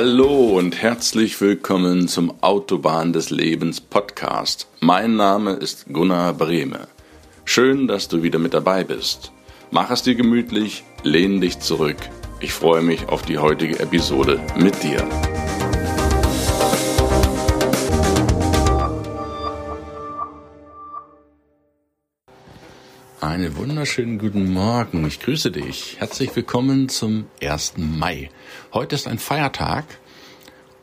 Hallo und herzlich willkommen zum Autobahn des Lebens Podcast. Mein Name ist Gunnar Brehme. Schön, dass du wieder mit dabei bist. Mach es dir gemütlich, lehn dich zurück. Ich freue mich auf die heutige Episode mit dir. Einen wunderschönen guten Morgen. Ich grüße dich. Herzlich willkommen zum 1. Mai. Heute ist ein Feiertag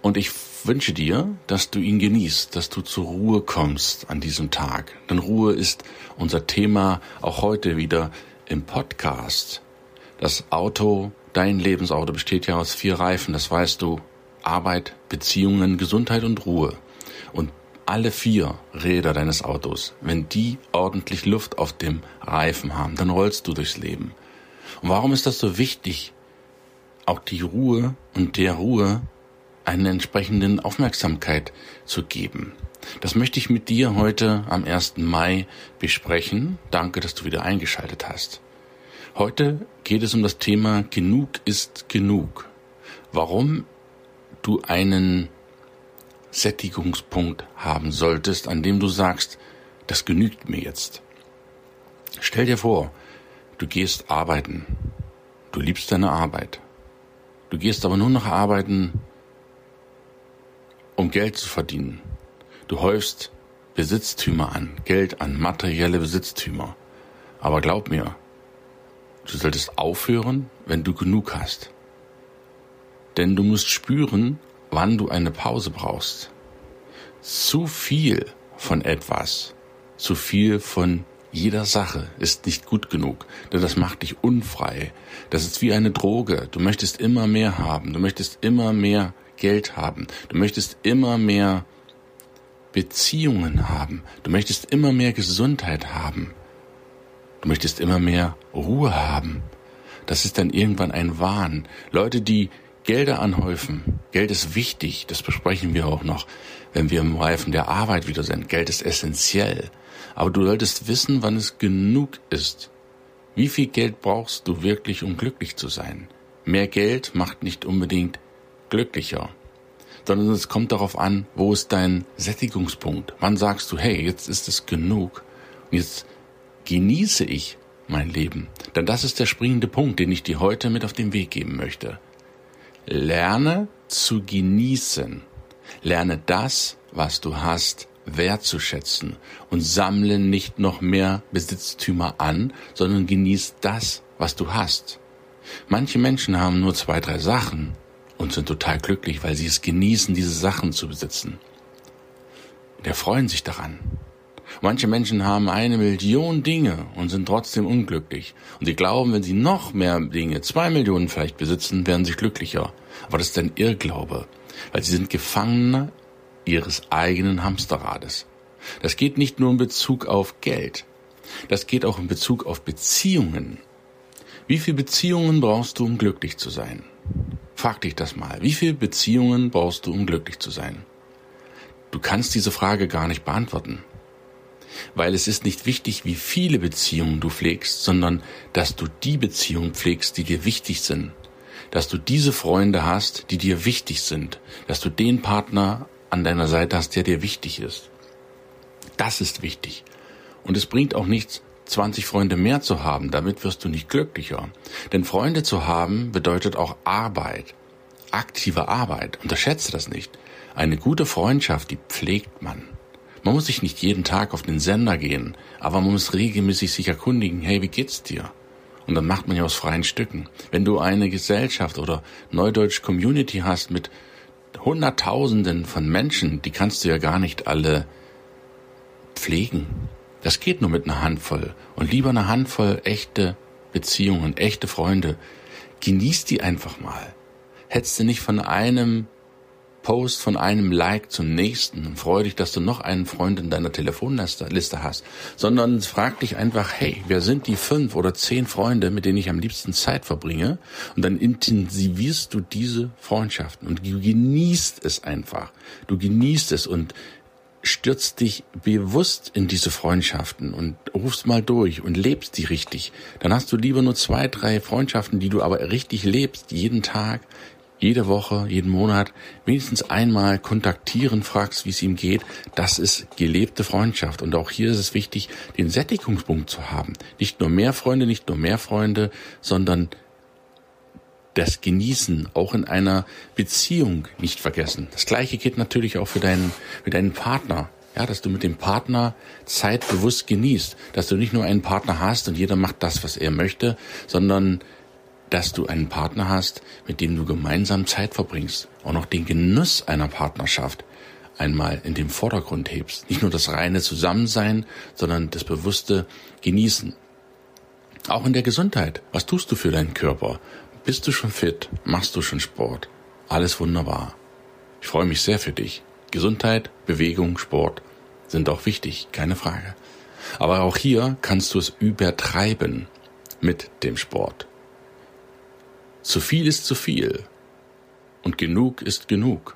und ich wünsche dir, dass du ihn genießt, dass du zur Ruhe kommst an diesem Tag. Denn Ruhe ist unser Thema auch heute wieder im Podcast. Das Auto, dein Lebensauto besteht ja aus vier Reifen, das weißt du. Arbeit, Beziehungen, Gesundheit und Ruhe. Und alle vier Räder deines Autos, wenn die ordentlich Luft auf dem Reifen haben, dann rollst du durchs Leben. Und warum ist das so wichtig, auch die Ruhe und der Ruhe eine entsprechenden Aufmerksamkeit zu geben? Das möchte ich mit dir heute am 1. Mai besprechen. Danke, dass du wieder eingeschaltet hast. Heute geht es um das Thema Genug ist genug. Warum du einen Sättigungspunkt haben solltest, an dem du sagst, das genügt mir jetzt. Stell dir vor, du gehst arbeiten. Du liebst deine Arbeit. Du gehst aber nur noch arbeiten, um Geld zu verdienen. Du häufst Besitztümer an, Geld an, materielle Besitztümer. Aber glaub mir, du solltest aufhören, wenn du genug hast. Denn du musst spüren, wann du eine Pause brauchst. Zu viel von etwas, zu viel von jeder Sache ist nicht gut genug, denn das macht dich unfrei. Das ist wie eine Droge. Du möchtest immer mehr haben, du möchtest immer mehr Geld haben, du möchtest immer mehr Beziehungen haben, du möchtest immer mehr Gesundheit haben, du möchtest immer mehr Ruhe haben. Das ist dann irgendwann ein Wahn. Leute, die Gelder anhäufen. Geld ist wichtig, das besprechen wir auch noch, wenn wir im Reifen der Arbeit wieder sind. Geld ist essentiell. Aber du solltest wissen, wann es genug ist. Wie viel Geld brauchst du wirklich, um glücklich zu sein? Mehr Geld macht nicht unbedingt glücklicher, sondern es kommt darauf an, wo ist dein Sättigungspunkt? Wann sagst du, hey, jetzt ist es genug und jetzt genieße ich mein Leben? Denn das ist der springende Punkt, den ich dir heute mit auf den Weg geben möchte. Lerne zu genießen. Lerne das, was du hast, wertzuschätzen und sammle nicht noch mehr Besitztümer an, sondern genieß das, was du hast. Manche Menschen haben nur zwei, drei Sachen und sind total glücklich, weil sie es genießen, diese Sachen zu besitzen. Und erfreuen sich daran. Manche Menschen haben eine Million Dinge und sind trotzdem unglücklich. Und sie glauben, wenn sie noch mehr Dinge, zwei Millionen vielleicht besitzen, werden sie glücklicher. Aber das ist ein Irrglaube, weil sie sind Gefangene ihres eigenen Hamsterrades. Das geht nicht nur in Bezug auf Geld. Das geht auch in Bezug auf Beziehungen. Wie viele Beziehungen brauchst du, um glücklich zu sein? Frag dich das mal. Wie viele Beziehungen brauchst du, um glücklich zu sein? Du kannst diese Frage gar nicht beantworten weil es ist nicht wichtig, wie viele Beziehungen du pflegst, sondern dass du die Beziehungen pflegst, die dir wichtig sind, dass du diese Freunde hast, die dir wichtig sind, dass du den Partner an deiner Seite hast, der dir wichtig ist. Das ist wichtig. Und es bringt auch nichts, 20 Freunde mehr zu haben, damit wirst du nicht glücklicher. Denn Freunde zu haben bedeutet auch Arbeit, aktive Arbeit. Unterschätze das nicht. Eine gute Freundschaft, die pflegt man. Man muss sich nicht jeden Tag auf den Sender gehen, aber man muss regelmäßig sich erkundigen, hey, wie geht's dir? Und dann macht man ja aus freien Stücken. Wenn du eine Gesellschaft oder Neudeutsch Community hast mit Hunderttausenden von Menschen, die kannst du ja gar nicht alle pflegen. Das geht nur mit einer Handvoll. Und lieber eine Handvoll echte Beziehungen, echte Freunde. Genieß die einfach mal. Hättest du nicht von einem Post von einem Like zum nächsten und freu dich, dass du noch einen Freund in deiner Telefonliste hast, sondern frag dich einfach, hey, wer sind die fünf oder zehn Freunde, mit denen ich am liebsten Zeit verbringe? Und dann intensivierst du diese Freundschaften und du genießt es einfach. Du genießt es und stürzt dich bewusst in diese Freundschaften und rufst mal durch und lebst die richtig. Dann hast du lieber nur zwei, drei Freundschaften, die du aber richtig lebst, jeden Tag, jede Woche, jeden Monat wenigstens einmal kontaktieren, fragst, wie es ihm geht, das ist gelebte Freundschaft. Und auch hier ist es wichtig, den Sättigungspunkt zu haben. Nicht nur mehr Freunde, nicht nur mehr Freunde, sondern das Genießen auch in einer Beziehung nicht vergessen. Das gleiche geht natürlich auch für deinen, für deinen Partner. Ja, dass du mit dem Partner Zeit bewusst genießt, dass du nicht nur einen Partner hast und jeder macht das, was er möchte, sondern dass du einen Partner hast, mit dem du gemeinsam Zeit verbringst, auch noch den Genuss einer Partnerschaft einmal in den Vordergrund hebst. Nicht nur das reine Zusammensein, sondern das bewusste Genießen. Auch in der Gesundheit. Was tust du für deinen Körper? Bist du schon fit? Machst du schon Sport? Alles wunderbar. Ich freue mich sehr für dich. Gesundheit, Bewegung, Sport sind auch wichtig, keine Frage. Aber auch hier kannst du es übertreiben mit dem Sport. Zu viel ist zu viel und genug ist genug.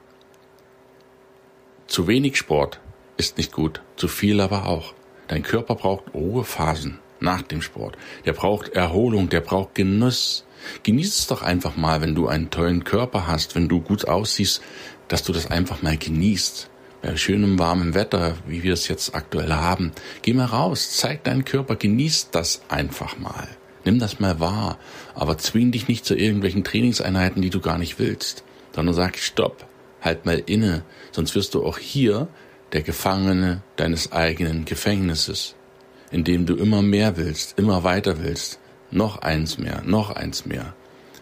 Zu wenig Sport ist nicht gut, zu viel aber auch. Dein Körper braucht Ruhephasen nach dem Sport. Der braucht Erholung, der braucht Genuss. Genieß es doch einfach mal, wenn du einen tollen Körper hast, wenn du gut aussiehst, dass du das einfach mal genießt. Bei schönem warmem Wetter, wie wir es jetzt aktuell haben. Geh mal raus, zeig deinen Körper, genieß das einfach mal. Nimm das mal wahr, aber zwing dich nicht zu irgendwelchen Trainingseinheiten, die du gar nicht willst, sondern sag Stopp, halt mal inne, sonst wirst du auch hier der Gefangene deines eigenen Gefängnisses, in dem du immer mehr willst, immer weiter willst, noch eins mehr, noch eins mehr.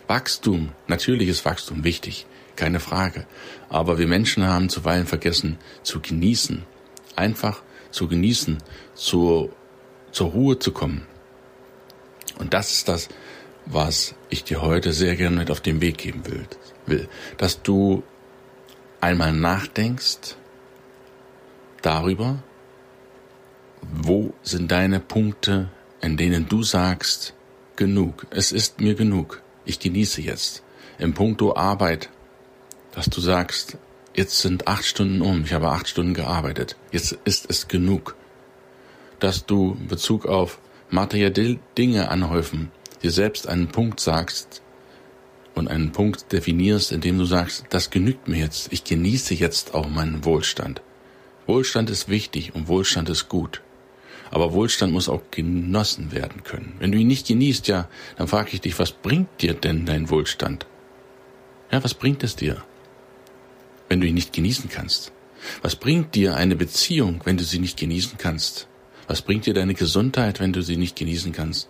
Wachstum, natürliches Wachstum, wichtig, keine Frage. Aber wir Menschen haben zuweilen vergessen zu genießen, einfach zu genießen, zur, zur Ruhe zu kommen. Und das ist das, was ich dir heute sehr gerne mit auf den Weg geben will. Dass du einmal nachdenkst darüber, wo sind deine Punkte, in denen du sagst, genug, es ist mir genug, ich genieße jetzt. Im Punkto Arbeit, dass du sagst, jetzt sind acht Stunden um, ich habe acht Stunden gearbeitet, jetzt ist es genug. Dass du in Bezug auf materielle Dinge anhäufen, dir selbst einen Punkt sagst und einen Punkt definierst, indem du sagst, das genügt mir jetzt, ich genieße jetzt auch meinen Wohlstand. Wohlstand ist wichtig und Wohlstand ist gut. Aber Wohlstand muss auch genossen werden können. Wenn du ihn nicht genießt, ja, dann frage ich dich, was bringt dir denn dein Wohlstand? Ja, was bringt es dir, wenn du ihn nicht genießen kannst? Was bringt dir eine Beziehung, wenn du sie nicht genießen kannst? Was bringt dir deine Gesundheit, wenn du sie nicht genießen kannst?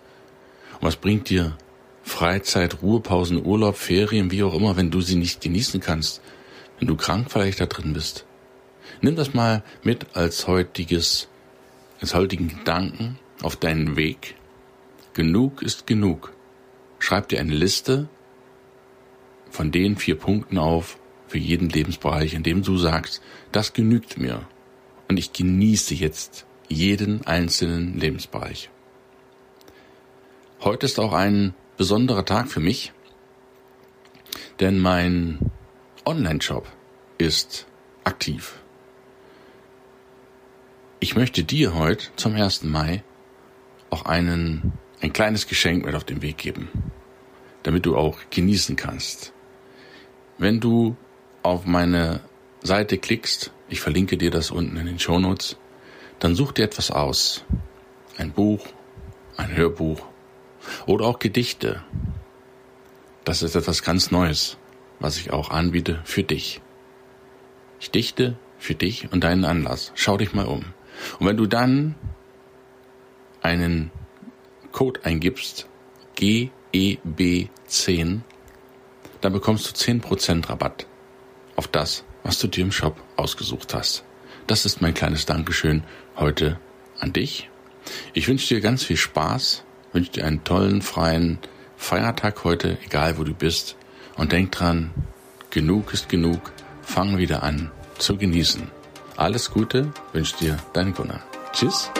Und was bringt dir Freizeit, Ruhepausen, Urlaub, Ferien, wie auch immer, wenn du sie nicht genießen kannst? Wenn du krank vielleicht da drin bist? Nimm das mal mit als heutiges, als heutigen Gedanken auf deinen Weg. Genug ist genug. Schreib dir eine Liste von den vier Punkten auf für jeden Lebensbereich, in dem du sagst, das genügt mir. Und ich genieße jetzt jeden einzelnen Lebensbereich. Heute ist auch ein besonderer Tag für mich, denn mein Online-Shop ist aktiv. Ich möchte dir heute zum 1. Mai auch einen, ein kleines Geschenk mit auf den Weg geben, damit du auch genießen kannst. Wenn du auf meine Seite klickst, ich verlinke dir das unten in den Show Notes, dann such dir etwas aus. Ein Buch, ein Hörbuch oder auch Gedichte. Das ist etwas ganz Neues, was ich auch anbiete für dich. Ich dichte für dich und deinen Anlass. Schau dich mal um. Und wenn du dann einen Code eingibst, GEB10, dann bekommst du 10% Rabatt auf das, was du dir im Shop ausgesucht hast. Das ist mein kleines Dankeschön heute an dich. Ich wünsche dir ganz viel Spaß, wünsche dir einen tollen, freien Feiertag heute, egal wo du bist. Und denk dran, genug ist genug, fang wieder an zu genießen. Alles Gute wünscht dir dein Gunnar. Tschüss.